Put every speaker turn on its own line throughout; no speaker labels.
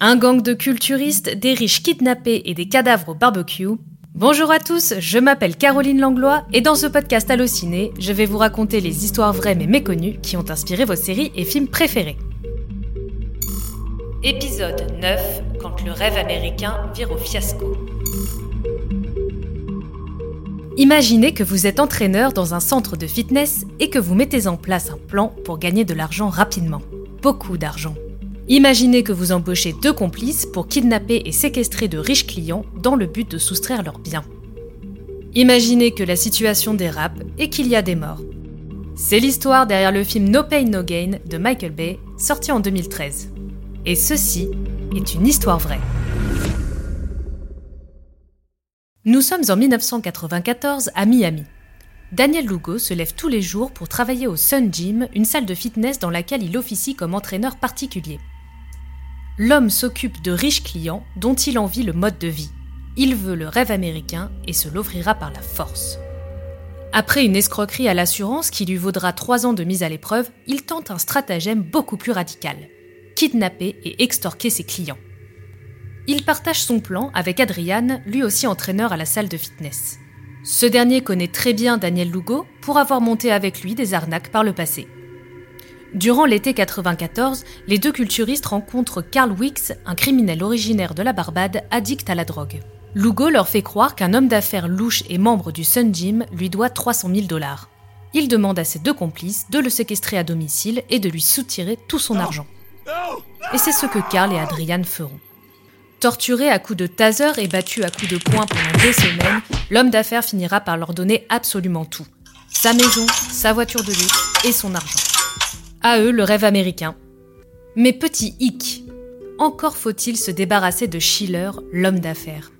Un gang de culturistes, des riches kidnappés et des cadavres au barbecue. Bonjour à tous, je m'appelle Caroline Langlois et dans ce podcast Allociné, je vais vous raconter les histoires vraies mais méconnues qui ont inspiré vos séries et films préférés. Épisode 9 Quand le rêve américain vire au fiasco. Imaginez que vous êtes entraîneur dans un centre de fitness et que vous mettez en place un plan pour gagner de l'argent rapidement. Beaucoup d'argent. Imaginez que vous embauchez deux complices pour kidnapper et séquestrer de riches clients dans le but de soustraire leurs biens. Imaginez que la situation dérape et qu'il y a des morts. C'est l'histoire derrière le film No Pain No Gain de Michael Bay, sorti en 2013. Et ceci est une histoire vraie. Nous sommes en 1994 à Miami. Daniel Lugo se lève tous les jours pour travailler au Sun Gym, une salle de fitness dans laquelle il officie comme entraîneur particulier. L'homme s'occupe de riches clients dont il envie le mode de vie. Il veut le rêve américain et se l'offrira par la force. Après une escroquerie à l'assurance qui lui vaudra trois ans de mise à l'épreuve, il tente un stratagème beaucoup plus radical kidnapper et extorquer ses clients. Il partage son plan avec Adrian, lui aussi entraîneur à la salle de fitness. Ce dernier connaît très bien Daniel Lugo pour avoir monté avec lui des arnaques par le passé. Durant l'été 94, les deux culturistes rencontrent Carl Wicks, un criminel originaire de la Barbade addict à la drogue. Lugo leur fait croire qu'un homme d'affaires louche et membre du Sun Gym lui doit 300 000 dollars. Il demande à ses deux complices de le séquestrer à domicile et de lui soutirer tout son argent. Et c'est ce que Carl et Adrian feront. Torturé à coups de taser et battu à coups de poing pendant des semaines, l'homme d'affaires finira par leur donner absolument tout. Sa maison, sa voiture de luxe et son argent. À eux le rêve américain. Mais petit hic, encore faut-il se débarrasser de Schiller, l'homme d'affaires.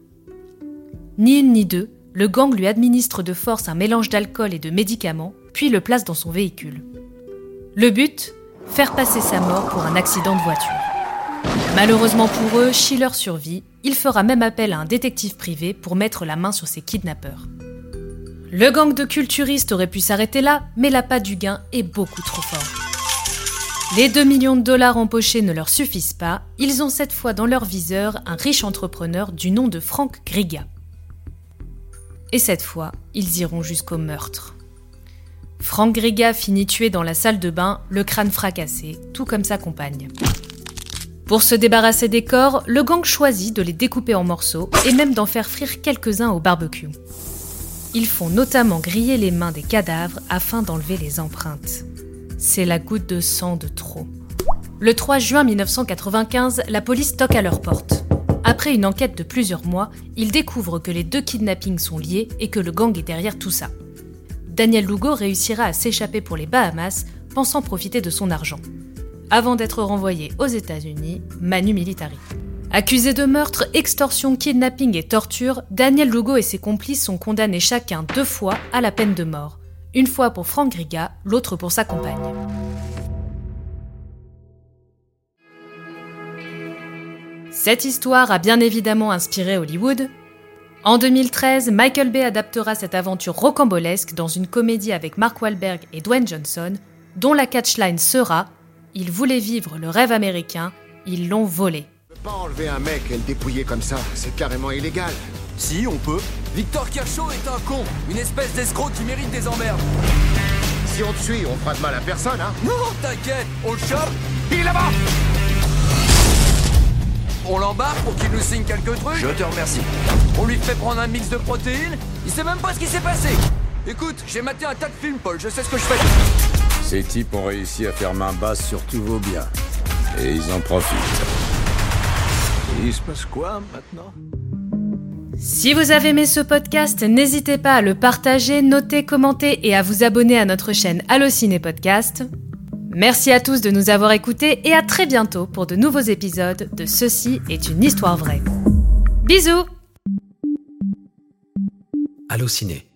Ni une ni deux, le gang lui administre de force un mélange d'alcool et de médicaments, puis le place dans son véhicule. Le but Faire passer sa mort pour un accident de voiture. Malheureusement pour eux, Schiller survit. Il fera même appel à un détective privé pour mettre la main sur ses kidnappeurs. Le gang de culturistes aurait pu s'arrêter là, mais l'appât du gain est beaucoup trop fort. Les 2 millions de dollars empochés ne leur suffisent pas, ils ont cette fois dans leur viseur un riche entrepreneur du nom de Frank Griga. Et cette fois, ils iront jusqu'au meurtre. Frank Griga finit tué dans la salle de bain, le crâne fracassé, tout comme sa compagne. Pour se débarrasser des corps, le gang choisit de les découper en morceaux et même d'en faire frire quelques-uns au barbecue. Ils font notamment griller les mains des cadavres afin d'enlever les empreintes. C'est la goutte de sang de trop. Le 3 juin 1995, la police toque à leur porte. Après une enquête de plusieurs mois, ils découvrent que les deux kidnappings sont liés et que le gang est derrière tout ça. Daniel Lugo réussira à s'échapper pour les Bahamas, pensant profiter de son argent avant d'être renvoyé aux États-Unis, Manu Militari. Accusé de meurtre, extorsion, kidnapping et torture, Daniel Lugo et ses complices sont condamnés chacun deux fois à la peine de mort. Une fois pour Frank Griga, l'autre pour sa compagne. Cette histoire a bien évidemment inspiré Hollywood. En 2013, Michael Bay adaptera cette aventure rocambolesque dans une comédie avec Mark Wahlberg et Dwayne Johnson, dont la catchline sera ils voulaient vivre le rêve américain, ils l'ont volé.
On peut pas enlever un mec et le dépouiller comme ça, c'est carrément illégal.
Si, on peut. Victor Kershaw est un con, une espèce d'escroc qui mérite des emmerdes.
Si on te suit, on fera de mal à personne, hein
Non, t'inquiète, on le chope,
Il est là-bas
on l'embarque pour qu'il nous signe quelques trucs.
Je te remercie.
On lui fait prendre un mix de protéines. Il sait même pas ce qui s'est passé. Écoute, j'ai maté un tas de films, Paul, je sais ce que je fais.
Ces types ont réussi à faire main basse sur tous vos biens. Et ils en profitent. il se passe quoi maintenant?
Si vous avez aimé ce podcast, n'hésitez pas à le partager, noter, commenter et à vous abonner à notre chaîne Allociné Podcast. Merci à tous de nous avoir écoutés et à très bientôt pour de nouveaux épisodes de Ceci est une histoire vraie. Bisous
Allociné